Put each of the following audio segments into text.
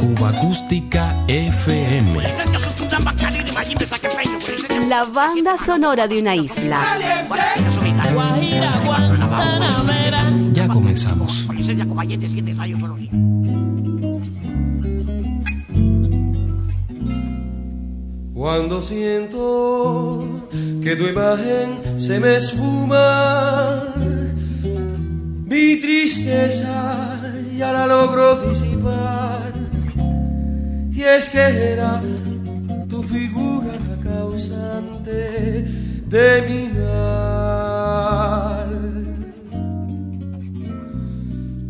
Cuba Acústica FM. La banda sonora de una isla. Ya comenzamos. Cuando siento que tu imagen se me esfuma, mi tristeza ya la logro disipar. Y es que era tu figura la causante de mi mal.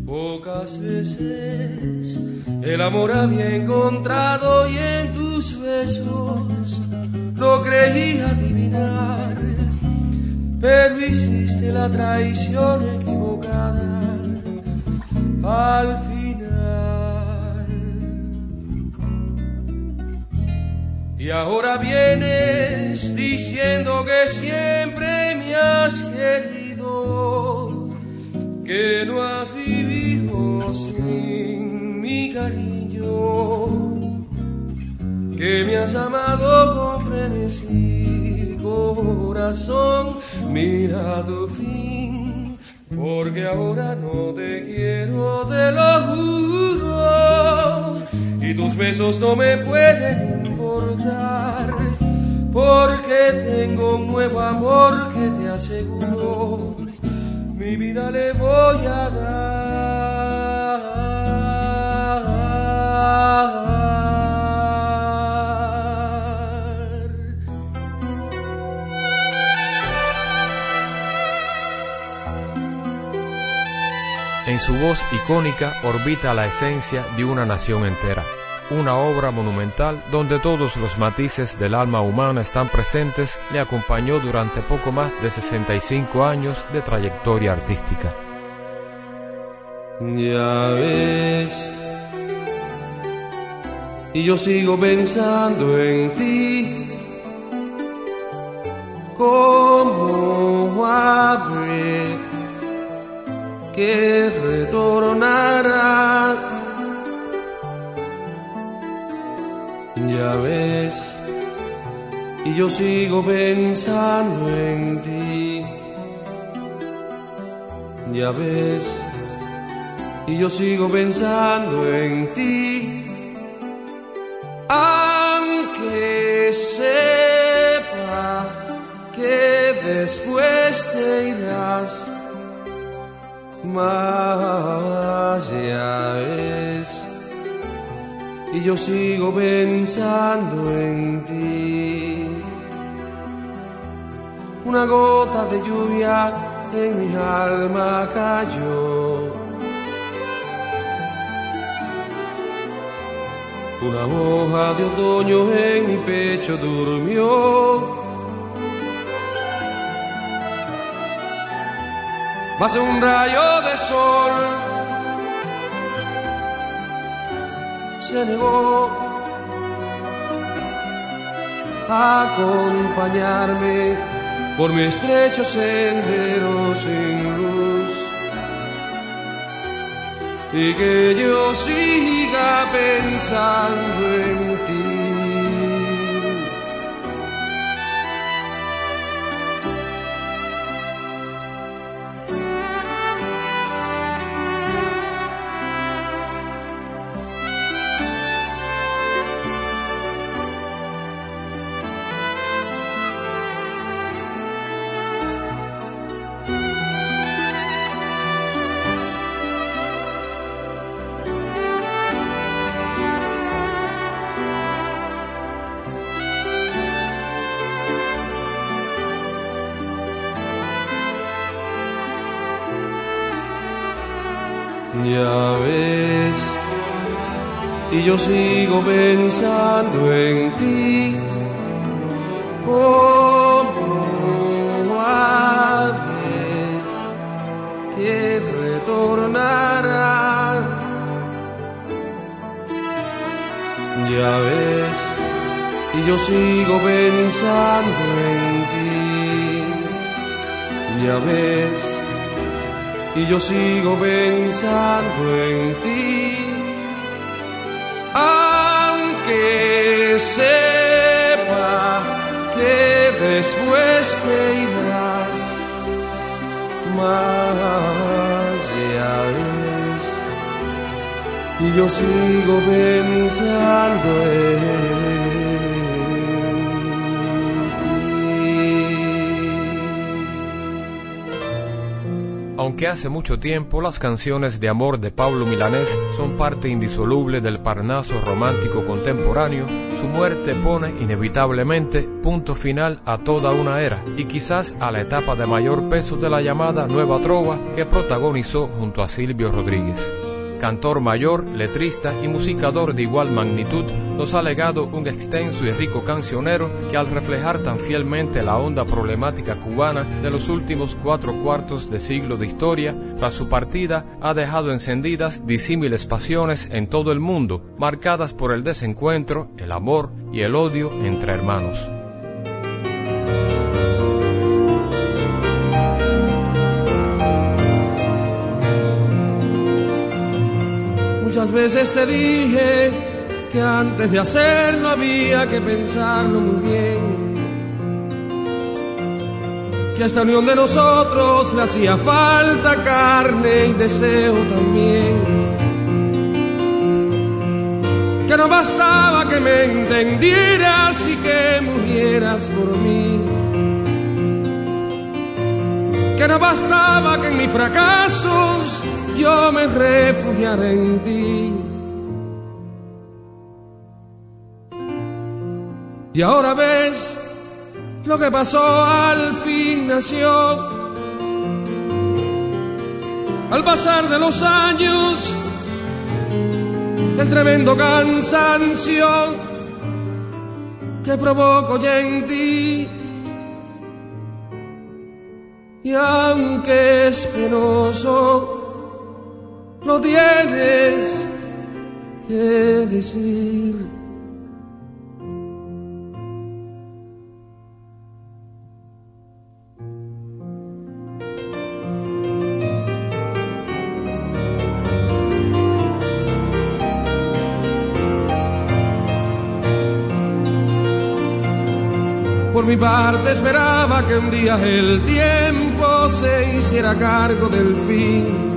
Pocas veces el amor había encontrado y en tus besos lo creí adivinar, pero hiciste la traición equivocada al final. Y ahora vienes diciendo que siempre me has querido, que no has vivido sin mi cariño, que me has amado con frenesí, corazón, mira tu fin, porque ahora no te quiero, te lo juro, y tus besos no me pueden importar, porque tengo un nuevo amor que te aseguro mi vida le voy a dar. En su voz icónica orbita la esencia de una nación entera, una obra monumental donde todos los matices del alma humana están presentes, le acompañó durante poco más de 65 años de trayectoria artística. Ya ves, y yo sigo pensando en ti. ¿Cómo habré que retornará? Ya ves, y yo sigo pensando en ti. Ya ves, y yo sigo pensando en ti. Aunque sepa que después te irás, más y yo sigo pensando en ti. Una gota de lluvia en mi alma cayó. Una hoja de otoño en mi pecho durmió. Más de un rayo de sol se negó a acompañarme por mi estrecho sendero sin luz y que yo siga pensando en ti. Y yo sigo pensando en ti. Como ave que retornará. Ya ves, y yo sigo pensando en ti. Ya ves, y yo sigo pensando en ti. Sepa que después te irás, más ya ves, y yo sigo pensando en Aunque hace mucho tiempo las canciones de amor de Pablo Milanés son parte indisoluble del Parnaso romántico contemporáneo, su muerte pone inevitablemente punto final a toda una era y quizás a la etapa de mayor peso de la llamada Nueva Trova que protagonizó junto a Silvio Rodríguez cantor mayor, letrista y musicador de igual magnitud, nos ha legado un extenso y rico cancionero que al reflejar tan fielmente la honda problemática cubana de los últimos cuatro cuartos de siglo de historia, tras su partida ha dejado encendidas disímiles pasiones en todo el mundo, marcadas por el desencuentro, el amor y el odio entre hermanos. Muchas veces te dije que antes de hacerlo había que pensarlo muy bien. Que a esta unión de nosotros le hacía falta carne y deseo también. Que no bastaba que me entendieras y que murieras por mí. Que no bastaba que en mis fracasos yo me refugiaré en ti. Y ahora ves lo que pasó al fin nació. Al pasar de los años, el tremendo cansancio que provoco ya en ti. Y aunque es penoso, lo tienes que decir. Por mi parte esperaba que un día el tiempo se hiciera cargo del fin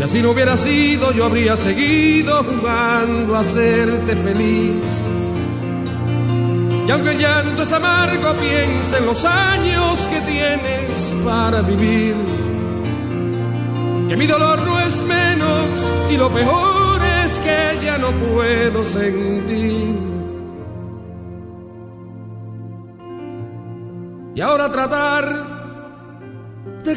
si así no hubiera sido, yo habría seguido jugando a hacerte feliz. Y aunque el llanto es amargo, piensa en los años que tienes para vivir. Que mi dolor no es menos y lo peor es que ya no puedo sentir. Y ahora tratar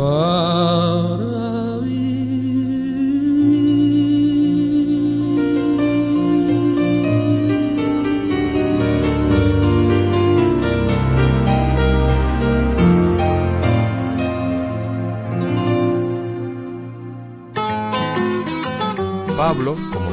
Pablo,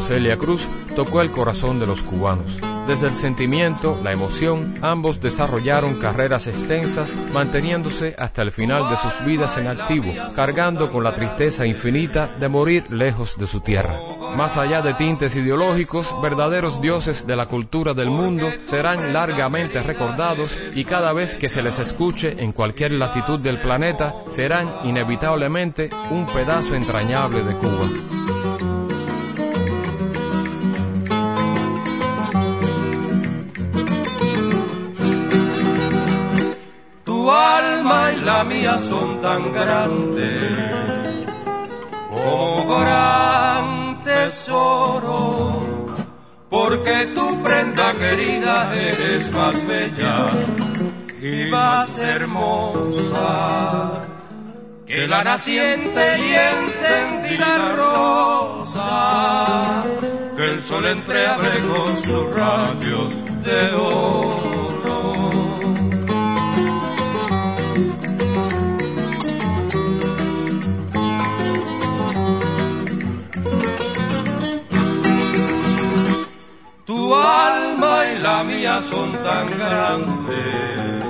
Celia Cruz, tocó el corazón de los cubanos. Desde el sentimiento, la emoción, ambos desarrollaron carreras extensas, manteniéndose hasta el final de sus vidas en activo, cargando con la tristeza infinita de morir lejos de su tierra. Más allá de tintes ideológicos, verdaderos dioses de la cultura del mundo serán largamente recordados y cada vez que se les escuche en cualquier latitud del planeta, serán inevitablemente un pedazo entrañable de Cuba. Mía son tan grandes como gran tesoro, porque tu prenda querida eres más bella y más hermosa que la naciente y encendida rosa, que el sol entreabre con sus rayos de oro. Tu alma y la mía son tan grandes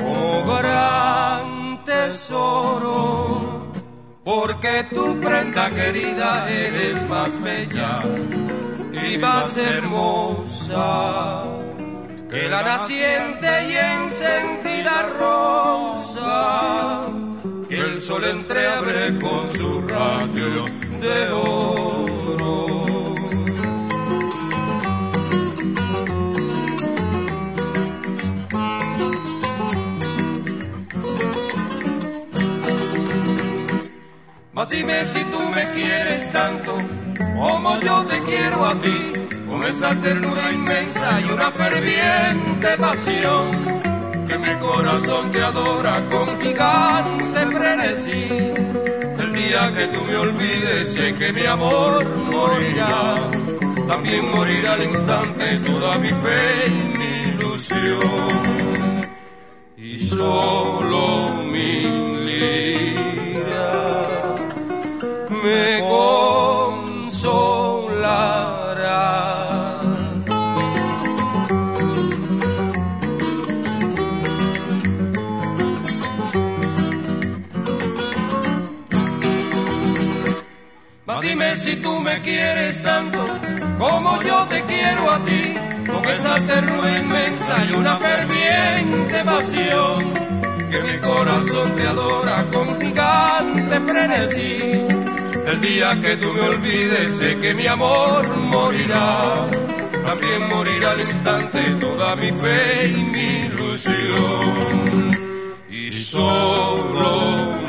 como gran tesoro porque tu prenda querida eres más bella y más hermosa que la naciente y encendida rosa que el sol entreabre con sus rayos de oro. Mas dime si tú me quieres tanto como yo te quiero a ti, con esa ternura inmensa y una ferviente pasión, que mi corazón te adora con gigante frenesí. El día que tú me olvides, sé que mi amor morirá, también morirá al instante toda mi fe y mi ilusión. Y solo mi me consolará. Dime si tú me quieres tanto como yo te quiero a ti, con esa ternura inmensa y una ferviente pasión, que mi corazón te adora con gigante frenesí. El día que tú me olvides, sé que mi amor morirá. También morirá al instante toda mi fe y mi ilusión. Y solo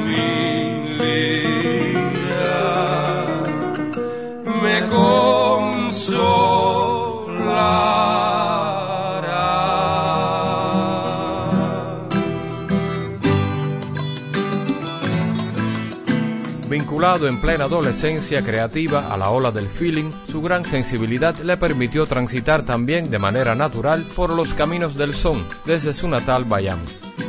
En plena adolescencia creativa a la ola del feeling, su gran sensibilidad le permitió transitar también de manera natural por los caminos del son desde su natal Bayam.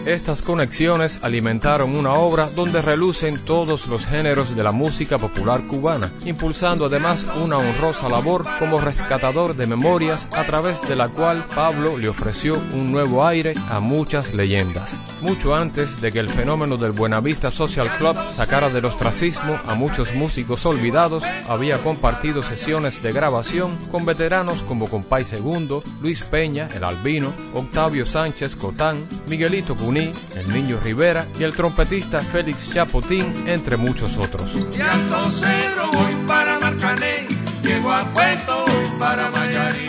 Estas conexiones alimentaron una obra donde relucen todos los géneros de la música popular cubana, impulsando además una honrosa labor como rescatador de memorias a través de la cual Pablo le ofreció un nuevo aire a muchas leyendas. Mucho antes de que el fenómeno del Buenavista Social Club sacara del ostracismo a muchos músicos olvidados, había compartido sesiones de grabación con veteranos como Compay Segundo, Luis Peña, el Albino, Octavio Sánchez Cotán, Miguelito El Niño Rivera y el trompetista Félix Chapotín, entre muchos otros. De Alto Cedro voy para Marcané, llego a Puerto voy para Mayarí.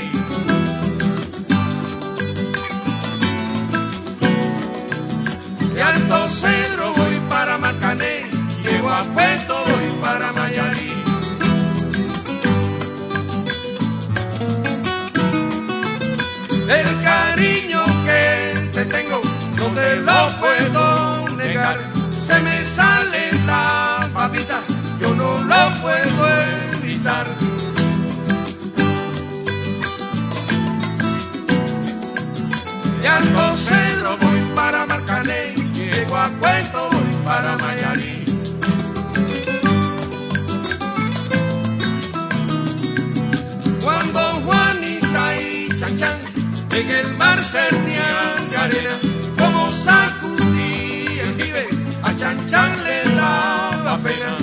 De Alto Cedro voy para Marcané, llego a Puerto voy para Mayarí. El te lo puedo negar. Se me sale la babita, yo no lo puedo evitar. De Alto Cedro voy para Marcané, llego a Puerto voy para Mayarí. Cuando Juanita y Chachán en el mar cernían arena, sacudí el jibe, a Chan Chan le daba pena.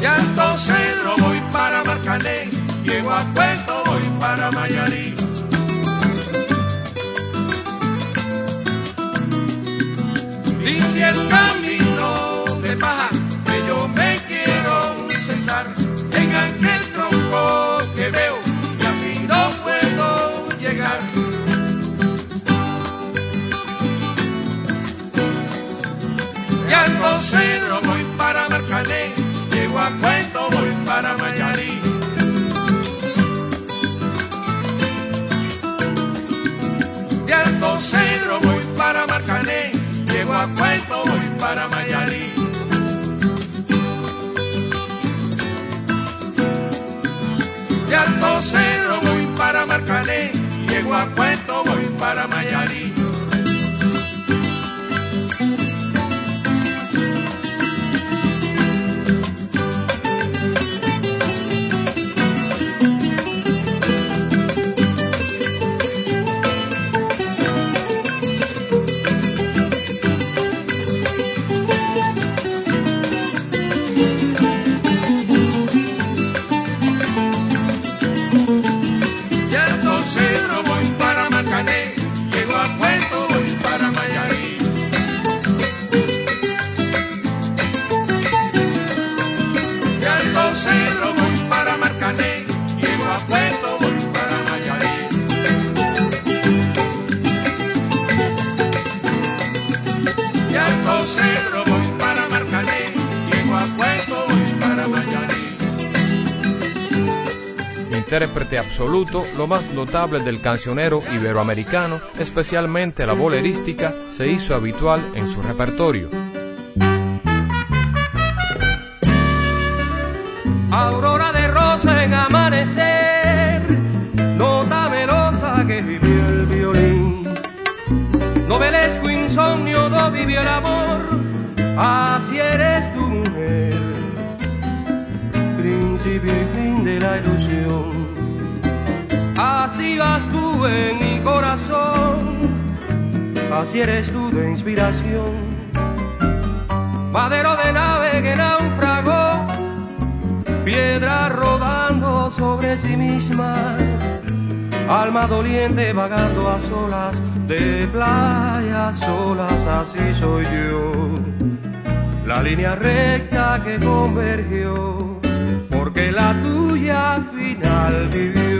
De Alto Cedro voy para Marcané, llego a Puerto voy para Mayarí. Limpia el Cedro voy para Marcané, llego a Cuento voy para Mayarí. De Alto Cedro voy para Marcané, llego a Cuento voy para Mayarí. De Alto Cedro voy para Marcané, llego a Cuento voy para Mayarí. Intérprete absoluto, lo más notable del cancionero iberoamericano, especialmente la bolerística, se hizo habitual en su repertorio. Aurora de rosa en amanecer, nota melosa que vivió el violín. Novelesco insomnio no vivió el amor, así eres tu mujer. Principio y fin de la ilusión Así vas tú en mi corazón, así eres tú de inspiración. Madero de nave que naufragó, piedra rodando sobre sí misma, alma doliente vagando a solas, de playas solas, así soy yo. La línea recta que convergió, porque la tuya final vivió.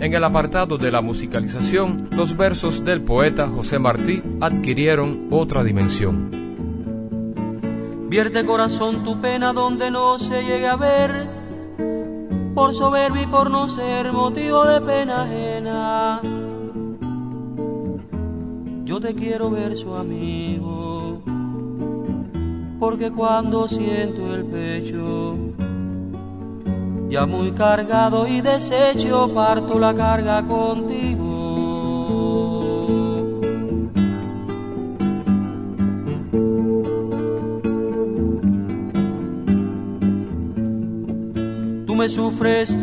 En el apartado de la musicalización, los versos del poeta José Martí adquirieron otra dimensión. Vierte corazón tu pena donde no se llegue a ver, por soberbia y por no ser motivo de pena ajena. Yo te quiero ver su amigo, porque cuando siento el pecho, ya muy cargado y deshecho, parto la carga contigo. Me sufres,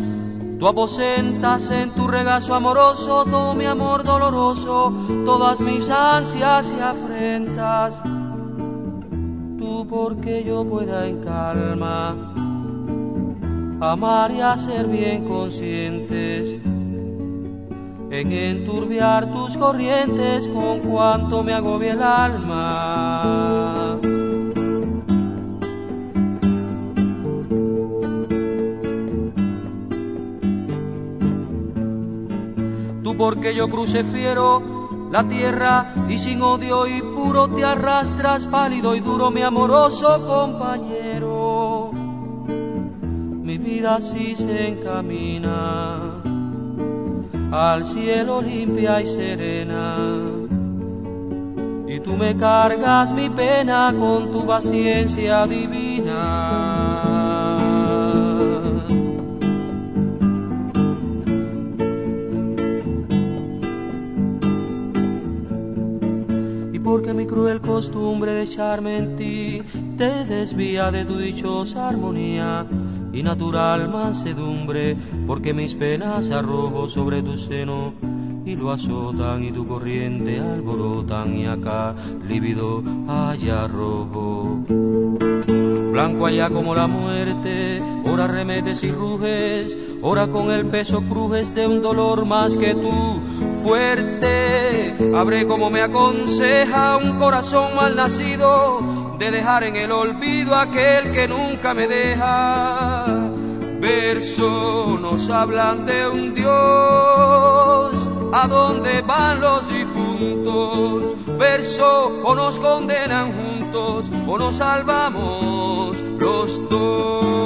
tú aposentas en tu regazo amoroso todo mi amor doloroso, todas mis ansias y afrentas. Tú porque yo pueda en calma amar y hacer bien conscientes en enturbiar tus corrientes con cuanto me agobia el alma. Porque yo cruce fiero la tierra y sin odio y puro te arrastras pálido y duro mi amoroso compañero. Mi vida así se encamina al cielo limpia y serena. Y tú me cargas mi pena con tu paciencia divina. Cruel costumbre de echarme en ti te desvía de tu dichosa armonía y natural mansedumbre, porque mis penas arrojo sobre tu seno y lo azotan y tu corriente alborotan y acá lívido allá rojo. Blanco allá como la muerte, ora remetes y ruges, ora con el peso crujes de un dolor más que tú, fuerte. Abre como me aconseja un corazón mal nacido, de dejar en el olvido aquel que nunca me deja. Verso nos hablan de un Dios, a dónde van los difuntos. Verso o nos condenan juntos o nos salvamos los dos.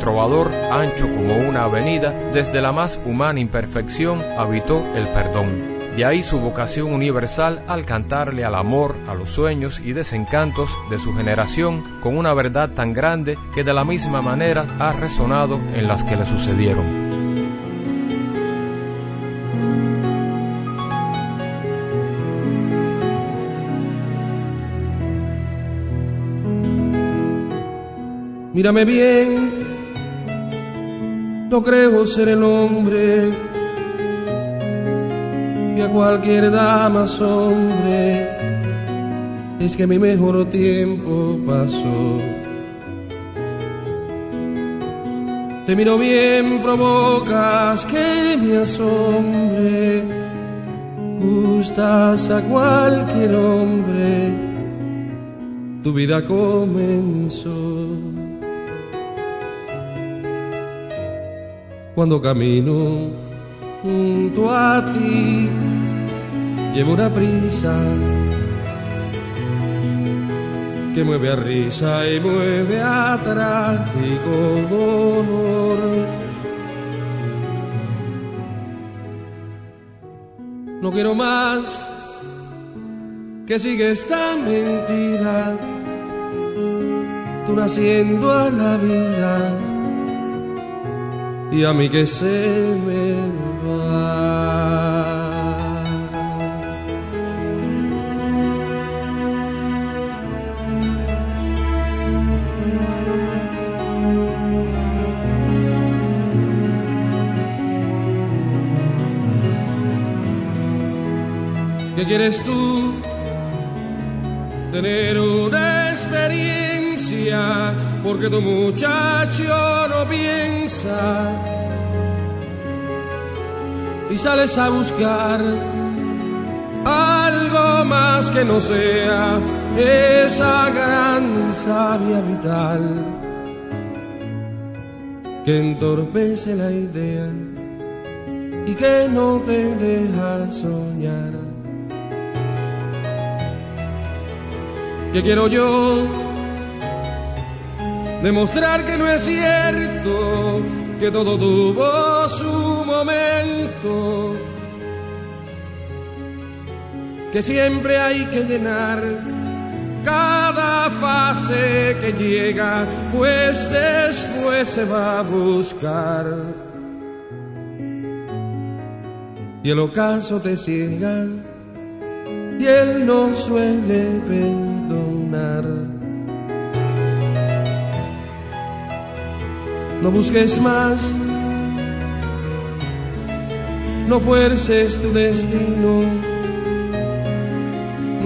Trovador, ancho como una avenida, desde la más humana imperfección habitó el perdón. De ahí su vocación universal al cantarle al amor, a los sueños y desencantos de su generación con una verdad tan grande que de la misma manera ha resonado en las que le sucedieron. Mírame bien, no creo ser el hombre que a cualquier dama hombre. Es que mi mejor tiempo pasó. Te miro bien, provocas que me asombre. Gustas a cualquier hombre. Tu vida comenzó. Cuando camino junto a ti. Llevo una prisa que mueve a risa y mueve a trágico dolor. No quiero más que siga esta mentira, tú naciendo a la vida y a mí que se me va. ¿Qué quieres tú? Tener una experiencia porque tu muchacho no piensa y sales a buscar algo más que no sea esa gran sabia vital que entorpece la idea y que no te deja soñar. ¿Qué quiero yo? Demostrar que no es cierto, que todo tuvo su momento, que siempre hay que llenar cada fase que llega, pues después se va a buscar. Y el ocaso te ciega y él no suele perdonar. No busques más, no fuerces tu destino,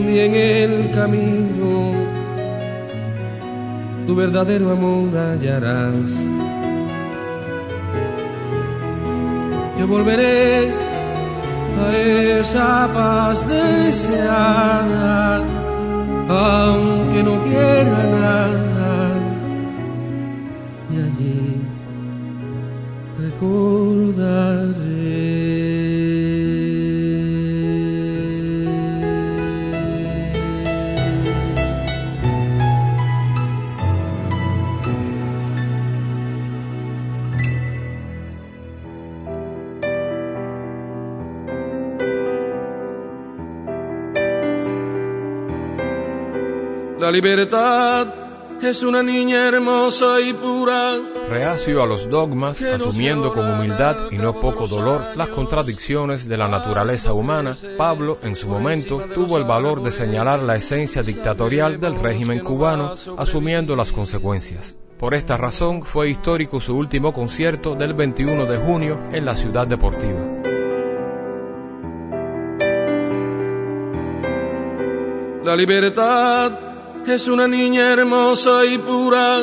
ni en el camino. Tu verdadero amor hallarás. Yo volveré a esa paz deseada, aunque no quiera nada, La libertad es una niña hermosa y pura. Reacio a los dogmas, asumiendo con humildad y no poco dolor las contradicciones de la naturaleza humana, Pablo, en su momento, tuvo el valor de señalar la esencia dictatorial del régimen cubano, asumiendo las consecuencias. Por esta razón fue histórico su último concierto del 21 de junio en la ciudad deportiva. La libertad es una niña hermosa y pura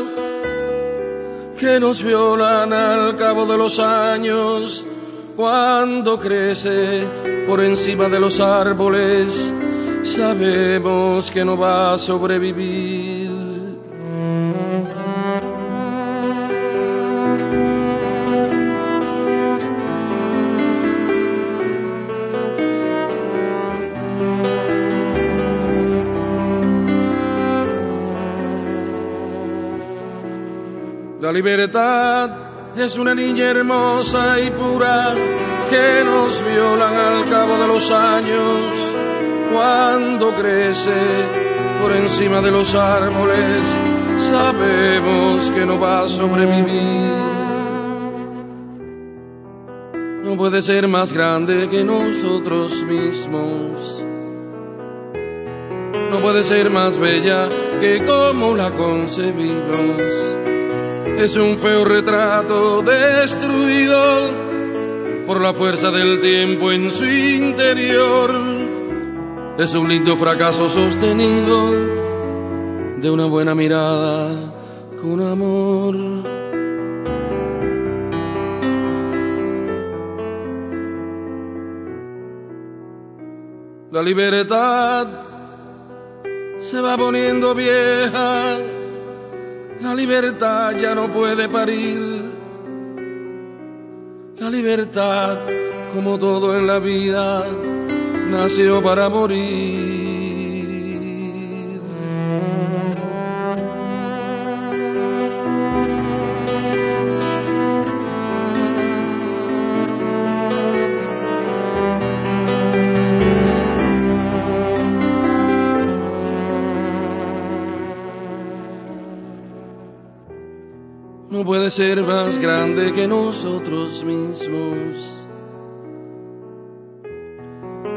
que nos violan al cabo de los años cuando crece por encima de los árboles. Sabemos que no va a sobrevivir. La libertad es una niña hermosa y pura que nos violan al cabo de los años cuando crece por encima de los árboles. Sabemos que no va a sobrevivir. No puede ser más grande que nosotros mismos. No puede ser más bella que como la concebimos es un feo retrato destruido por la fuerza del tiempo en su interior. Es un lindo fracaso sostenido de una buena mirada con amor. La libertad se va poniendo vieja la libertad ya no puede parir. La libertad, como todo en la vida, nació para morir. Ser más grande que nosotros mismos.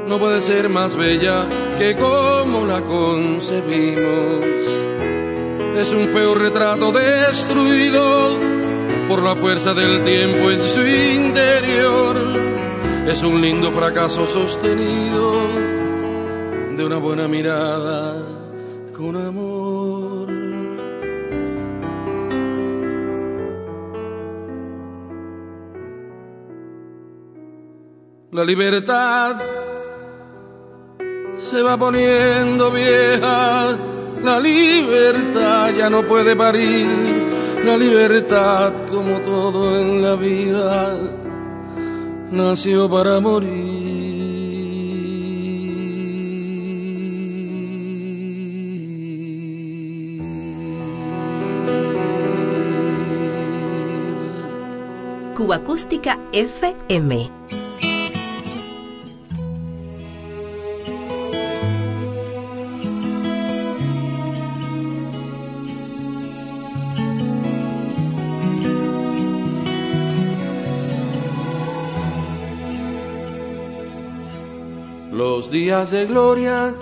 No puede ser más bella que como la concebimos. Es un feo retrato destruido por la fuerza del tiempo en su interior. Es un lindo fracaso sostenido de una buena mirada La libertad se va poniendo vieja, la libertad ya no puede parir, la libertad como todo en la vida nació para morir. Cuba Acústica FM. Días de gloria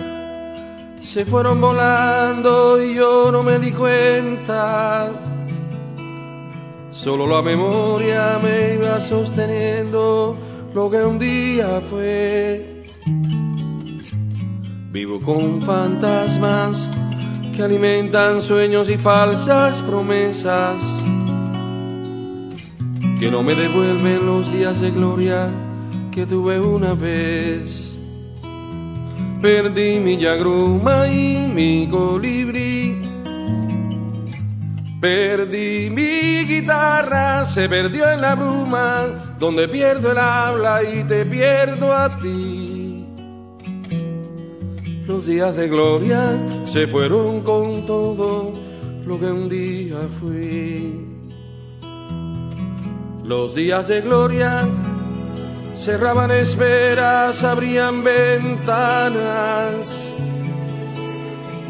se fueron volando y yo no me di cuenta. Solo la memoria me iba sosteniendo lo que un día fue. Vivo con fantasmas que alimentan sueños y falsas promesas que no me devuelven los días de gloria que tuve una vez. Perdí mi yagruma y mi colibrí. Perdí mi guitarra, se perdió en la bruma, donde pierdo el habla y te pierdo a ti. Los días de gloria se fueron con todo lo que un día fui. Los días de gloria cerraban esperas, abrían ventanas,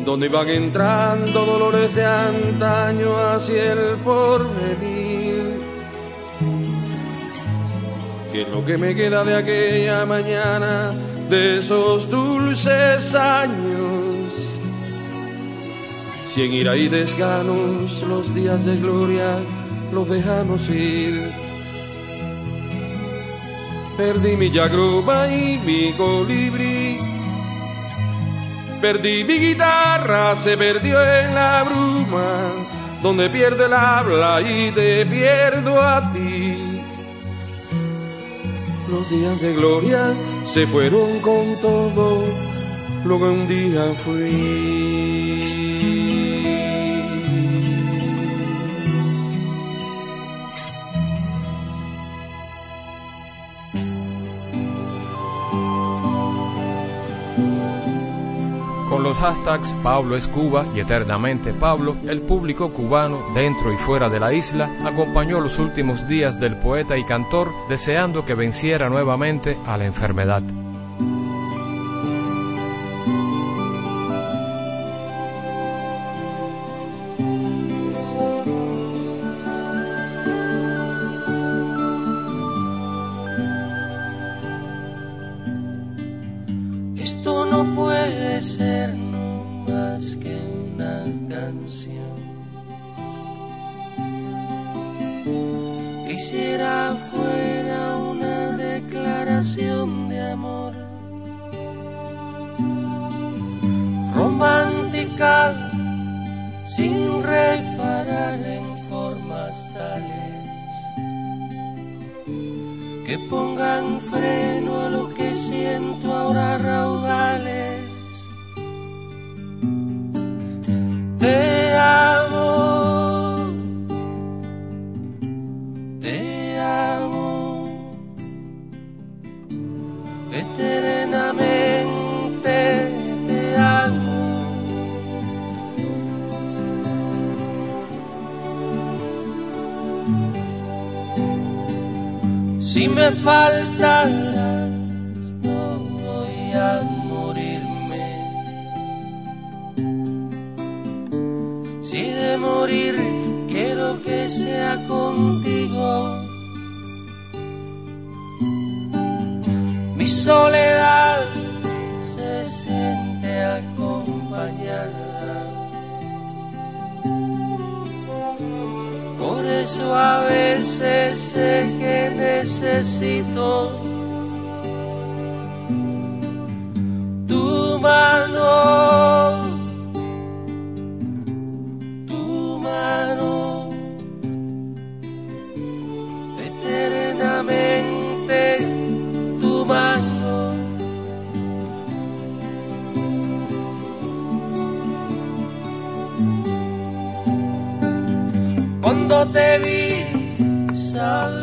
donde iban entrando dolores de antaño hacia el porvenir. ¿Qué es lo que me queda de aquella mañana, de esos dulces años? Si en ira y desganos los días de gloria los dejamos ir Perdí mi yagruma y mi colibrí. Perdí mi guitarra, se perdió en la bruma, donde pierde el habla y te pierdo a ti. Los días de gloria se fueron con todo lo que un día fui. Los hashtags Pablo es Cuba y Eternamente Pablo, el público cubano dentro y fuera de la isla acompañó los últimos días del poeta y cantor deseando que venciera nuevamente a la enfermedad. Necesito tu mano, tu mano, eternamente tu mano. Cuando te vi, sabía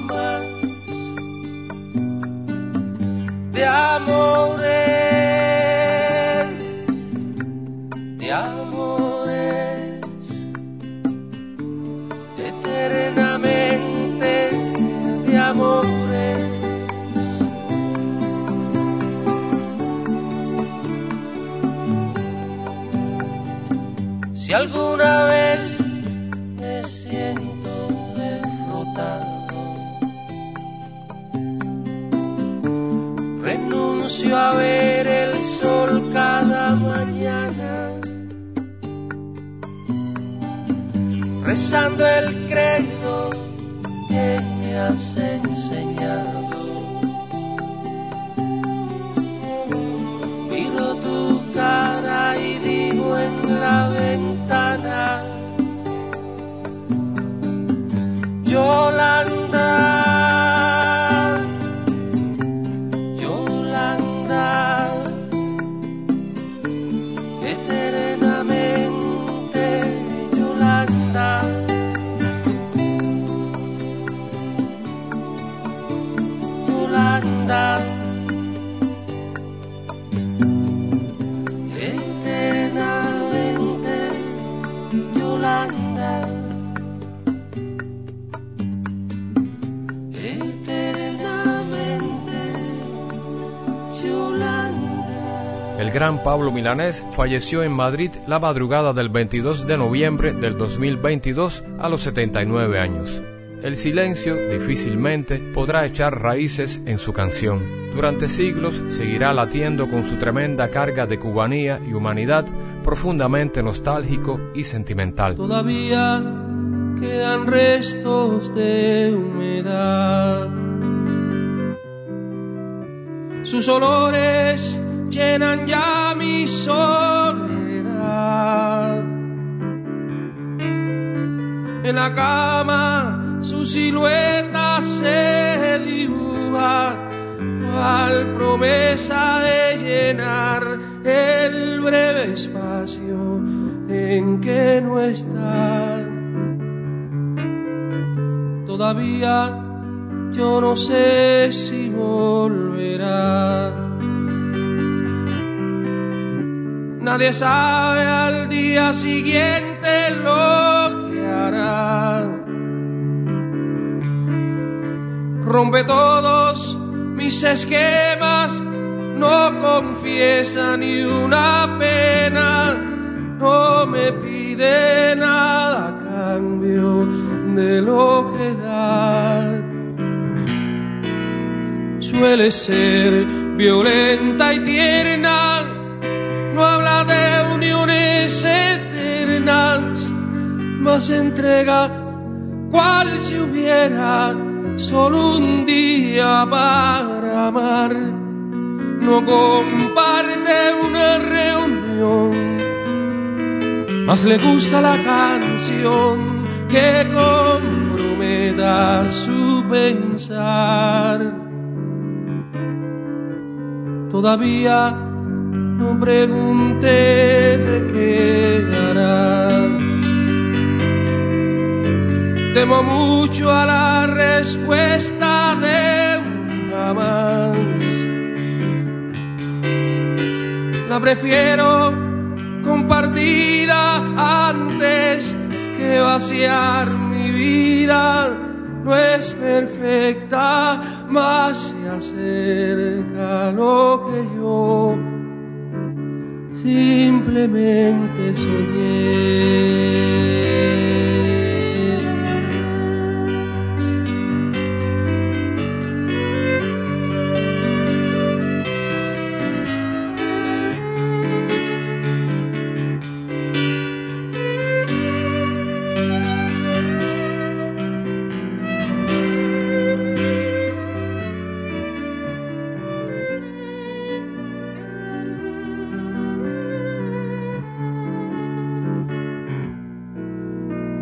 de amores, de amores, eternamente de amores. Si alguna rezando el credo que me has enseñado. Gran Pablo Milanés falleció en Madrid la madrugada del 22 de noviembre del 2022 a los 79 años. El silencio difícilmente podrá echar raíces en su canción. Durante siglos seguirá latiendo con su tremenda carga de cubanía y humanidad profundamente nostálgico y sentimental. Todavía quedan restos de humedad. Sus olores llenan ya mi soledad. En la cama su silueta se dibuja, cual promesa de llenar el breve espacio en que no está. Todavía yo no sé si volverá. Nadie sabe al día siguiente lo que hará. Rompe todos mis esquemas, no confiesa ni una pena, no me pide nada a cambio de lo que da. Suele ser violenta y tierna, habla de uniones eternas, más entrega cual si hubiera solo un día para amar. No comparte una reunión, más le gusta la canción que comprometa su pensar. Todavía no pregunté de qué harás. Temo mucho a la respuesta de un jamás. La prefiero compartida antes que vaciar mi vida. No es perfecta, más se acerca lo que yo simplemente soñé.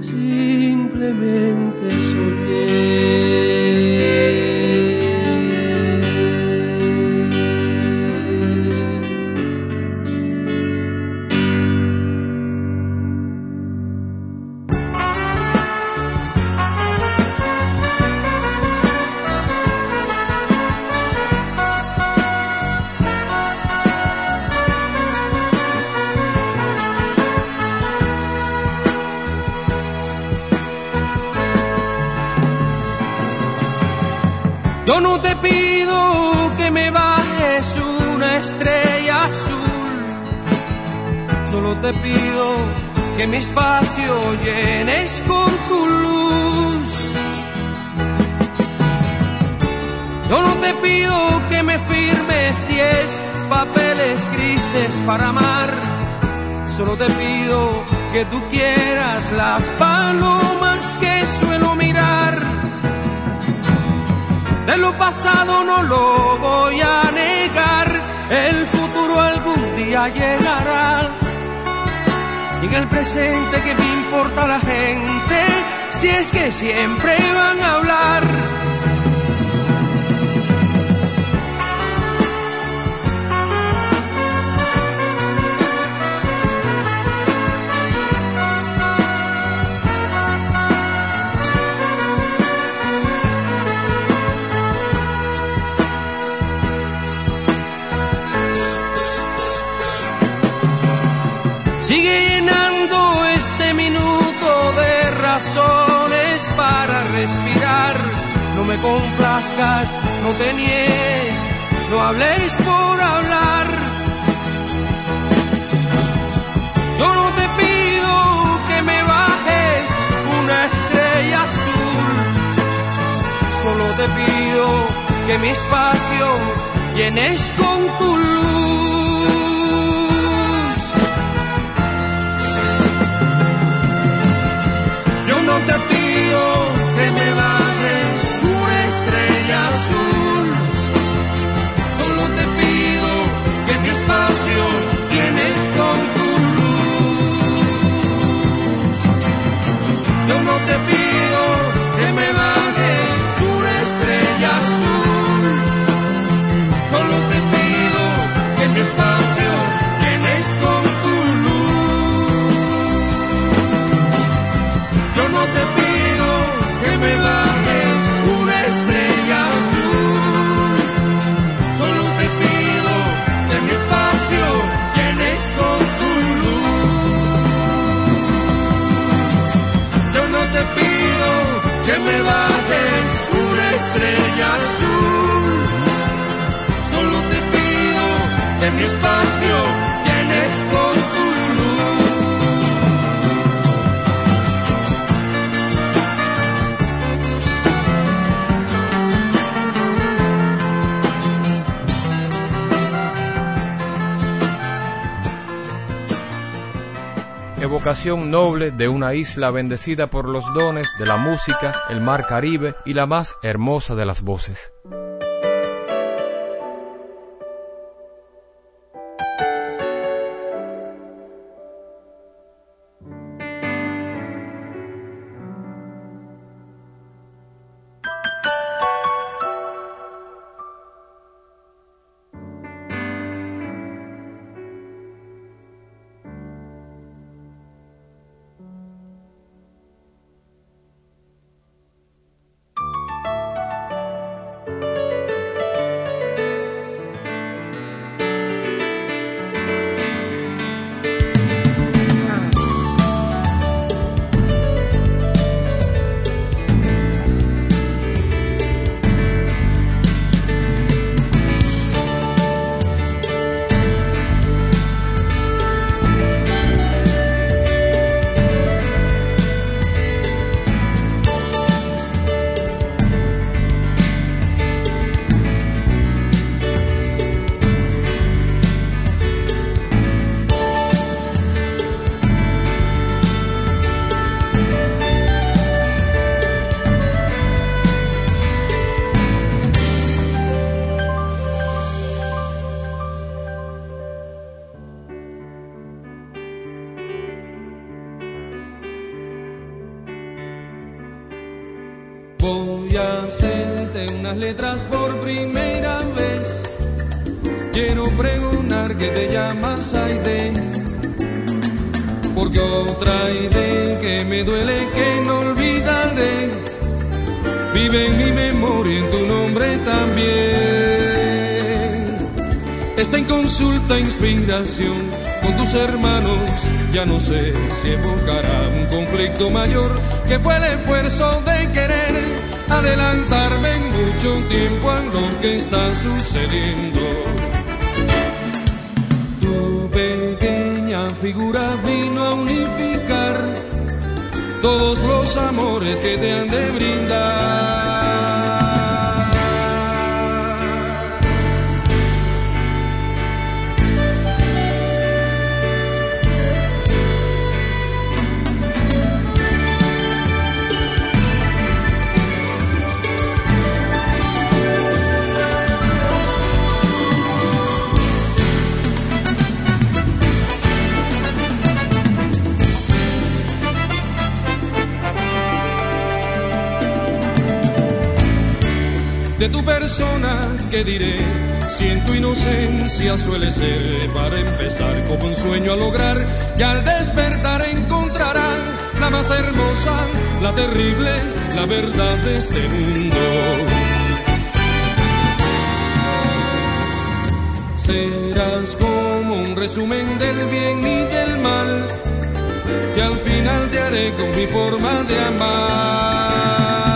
simplemente soñé. Pido que me bajes una estrella azul, solo te pido que mi espacio llenes con tu luz. Yo no te pido que me firmes diez papeles grises para amar, solo te pido que tú quieras las palomas que suelo mirar de lo pasado no lo voy a negar, el futuro algún día llegará. Y en el presente que me importa la gente, si es que siempre van a hablar me complazcas, no te no habléis por hablar. Yo no te pido que me bajes una estrella azul, solo te pido que mi espacio llenes con tu luz. Noble de una isla bendecida por los dones de la música, el mar Caribe y la más hermosa de las voces. Idea que me duele que no olvidaré. Vive en mi memoria en tu nombre también. Está en consulta inspiración con tus hermanos. Ya no sé si evocará un conflicto mayor que fue el esfuerzo de querer adelantarme en mucho tiempo a lo que está sucediendo. Figura vino a unificar todos los amores que te han de brindar. Tu persona que diré si en tu inocencia suele ser para empezar como un sueño a lograr y al despertar encontrarán la más hermosa, la terrible, la verdad de este mundo. Serás como un resumen del bien y del mal y al final te haré con mi forma de amar.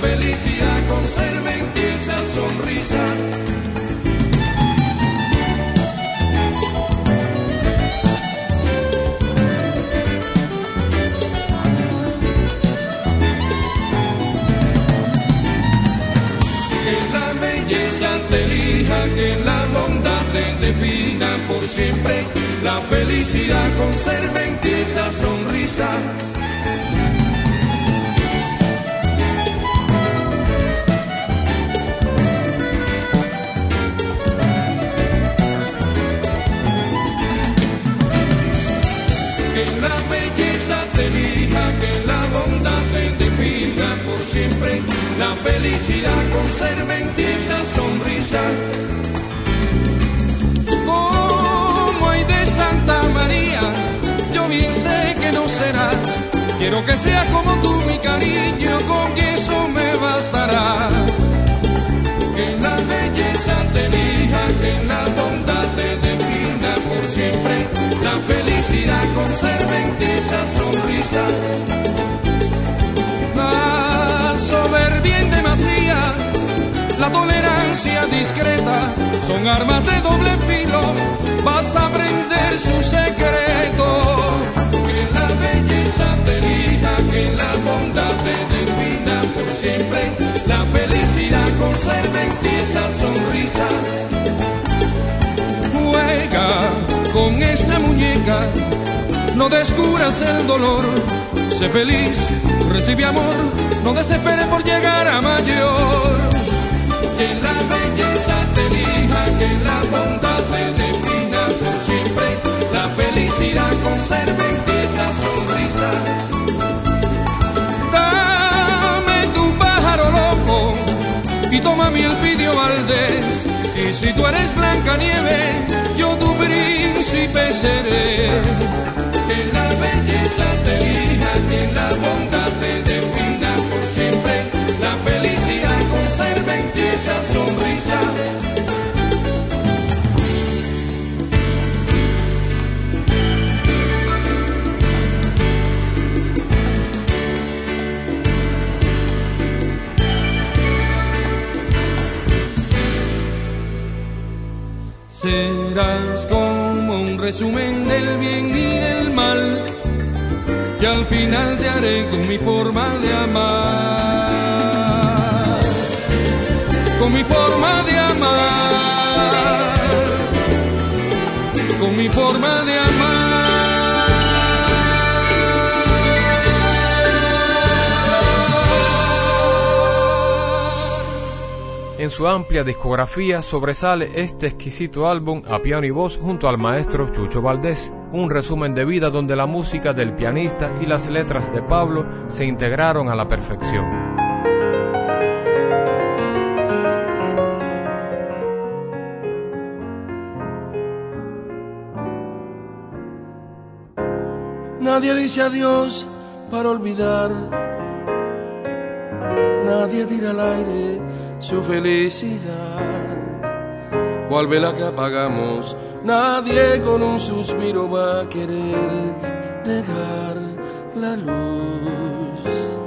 Felicidad conserve en ti esa sonrisa. Que la belleza te elija, que la bondad te defina por siempre. La felicidad conserve en ti esa sonrisa. Siempre, la felicidad conserve en ti esa sonrisa. Como hay de Santa María, yo bien sé que no serás, quiero que sea como discreta, son armas de doble filo, vas a aprender su secreto. Que la belleza te elija, que la bondad te defina por siempre, la felicidad conserve en esa sonrisa. Juega con esa muñeca, no descubras el dolor, sé feliz, recibe amor no desesperes por llegar a mayor. Que la belleza te elija, que la bondad te defina por siempre, la felicidad conserve en esa sonrisa. Dame tu pájaro loco y toma mi Elpidio Valdés. Y si tú eres Blanca Nieve, yo tu príncipe seré. Que la belleza te elija, que la bondad resumen del bien y del mal que al final te haré con mi forma de amar, con mi forma de amar, con mi forma de amar. En su amplia discografía sobresale este exquisito álbum a piano y voz junto al maestro Chucho Valdés, un resumen de vida donde la música del pianista y las letras de Pablo se integraron a la perfección. Nadie dice adiós para olvidar. Nadie tira al aire su felicidad. ¿Cuál vela que apagamos? Nadie con un suspiro va a querer negar la luz.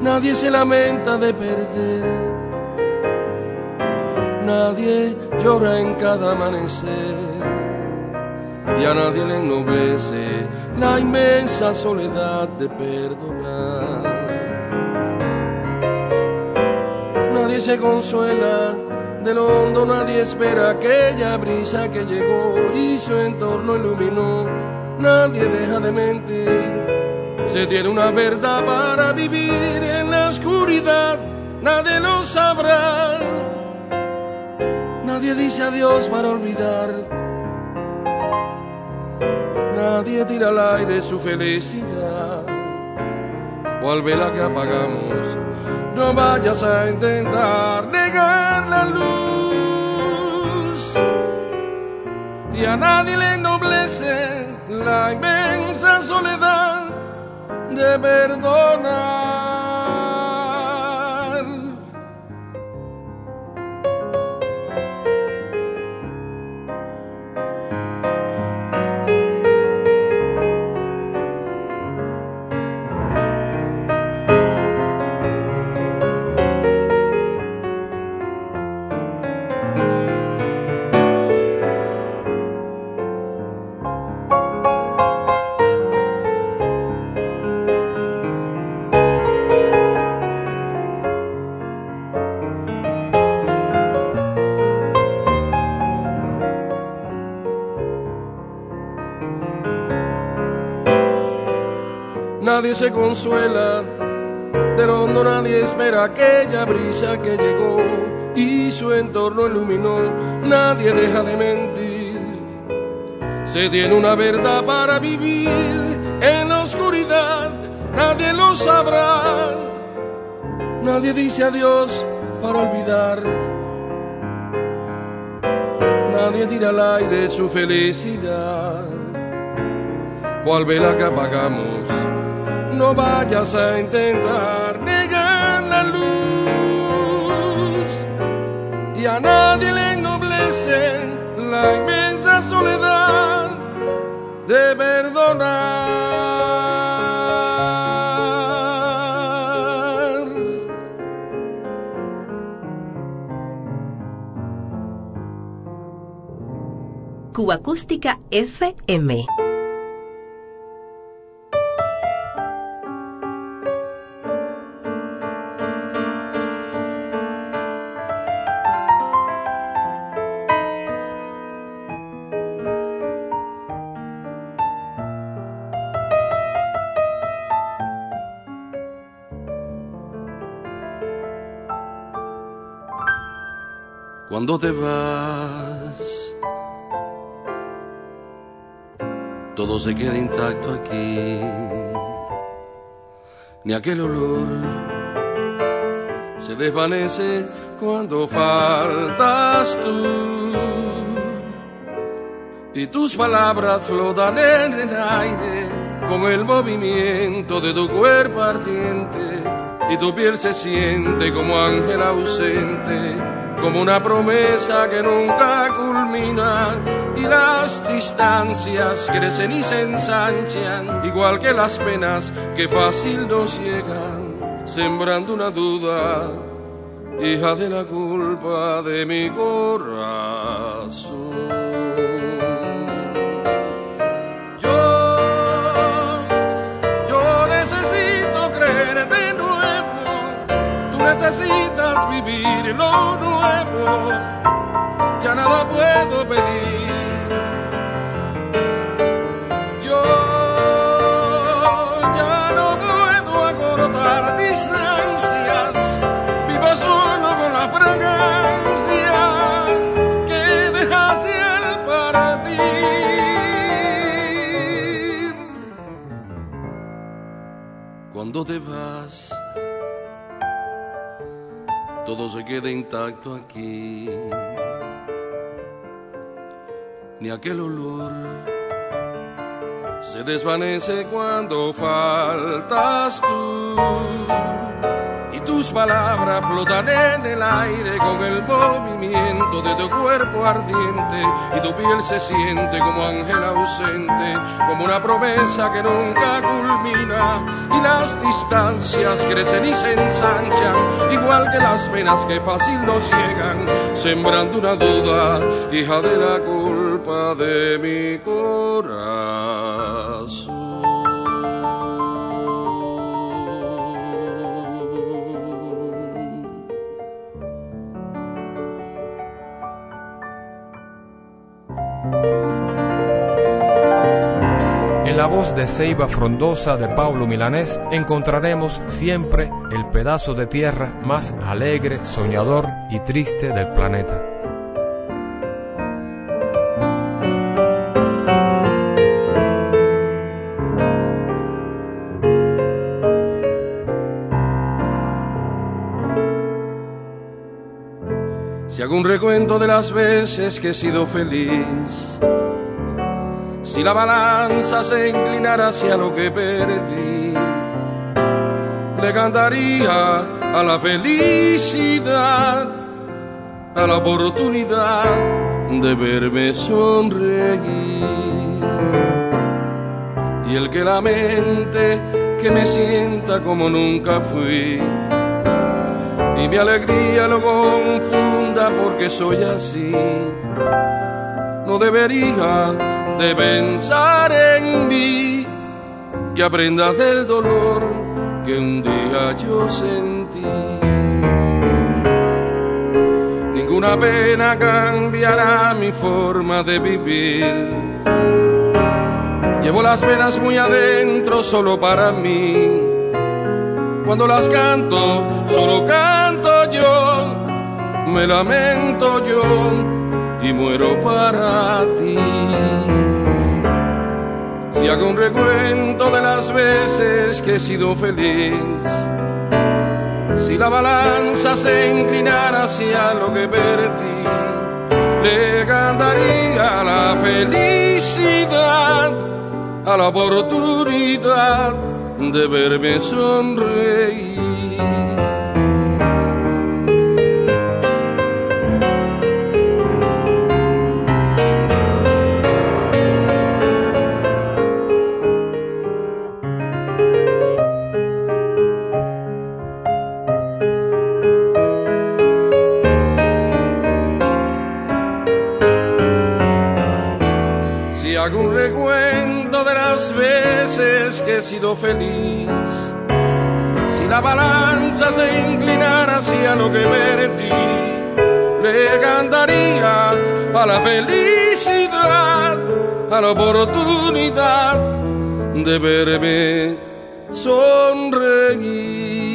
Nadie se lamenta de perder. Nadie llora en cada amanecer. Y a nadie le ennoblece la inmensa soledad de perdonar. Nadie se consuela, del hondo nadie espera aquella brisa que llegó y su entorno iluminó. Nadie deja de mentir, se tiene una verdad para vivir en la oscuridad, nadie lo sabrá. Nadie dice adiós para olvidar. Nadie tira al aire su felicidad. ¿Cuál vela que apagamos? no vayas a intentar negar la luz. Y a nadie le ennoblece la inmensa soledad de perdonar. Nadie se consuela, del hondo nadie espera aquella brisa que llegó y su entorno iluminó, nadie deja de mentir. Se tiene una verdad para vivir en la oscuridad, nadie lo sabrá. Nadie dice adiós para olvidar. Nadie tira al aire su felicidad. ¿Cuál vela que apagamos? No vayas a intentar negar la luz y a nadie le ennoblece la inmensa soledad de perdonar. Cuba FM. Cuando te vas. Todo se queda intacto aquí, ni aquel olor se desvanece cuando faltas tú. Y tus palabras flotan en el aire como el movimiento de tu cuerpo ardiente. Y tu piel se siente como ángel ausente como una promesa que nunca culmina y las distancias crecen y se ensanchan, igual que las penas que fácil nos llegan, sembrando una duda, hija de la culpa de mi corazón. Yo, yo necesito creer de nuevo, tú necesitas lo nuevo, ya nada puedo pedir. Yo ya no puedo acortar distancias, vivo solo con la fragancia que dejaste al partir. Cuando te vas, todo se queda intacto aquí. Ni aquel olor se desvanece cuando faltas tú. Tus palabras flotan en el aire con el movimiento de tu cuerpo ardiente. Y tu piel se siente como ángel ausente, como una promesa que nunca culmina. Y las distancias crecen y se ensanchan, igual que las penas que fácil nos llegan, sembrando una duda, hija de la culpa de mi corazón. En la voz de Ceiba Frondosa de Pablo Milanés encontraremos siempre el pedazo de tierra más alegre, soñador y triste del planeta. Si hago un recuento de las veces que he sido feliz, si la balanza se inclinara hacia lo que perdí, le cantaría a la felicidad, a la oportunidad de verme sonreír. Y el que lamente que me sienta como nunca fui, y mi alegría lo confunda porque soy así. No debería de pensar en mí y aprenda del dolor que un día yo sentí. Ninguna pena cambiará mi forma de vivir. Llevo las penas muy adentro solo para mí. Cuando las canto, solo canto yo, me lamento yo y muero para ti. Si hago un recuento de las veces que he sido feliz, si la balanza se inclinara hacia lo que perdí, le cantaría la felicidad, a la oportunidad de verme sonreír. Las veces que he sido feliz, si la balanza se inclinara hacia lo que perdí, le cantaría a la felicidad, a la oportunidad de verme sonreír.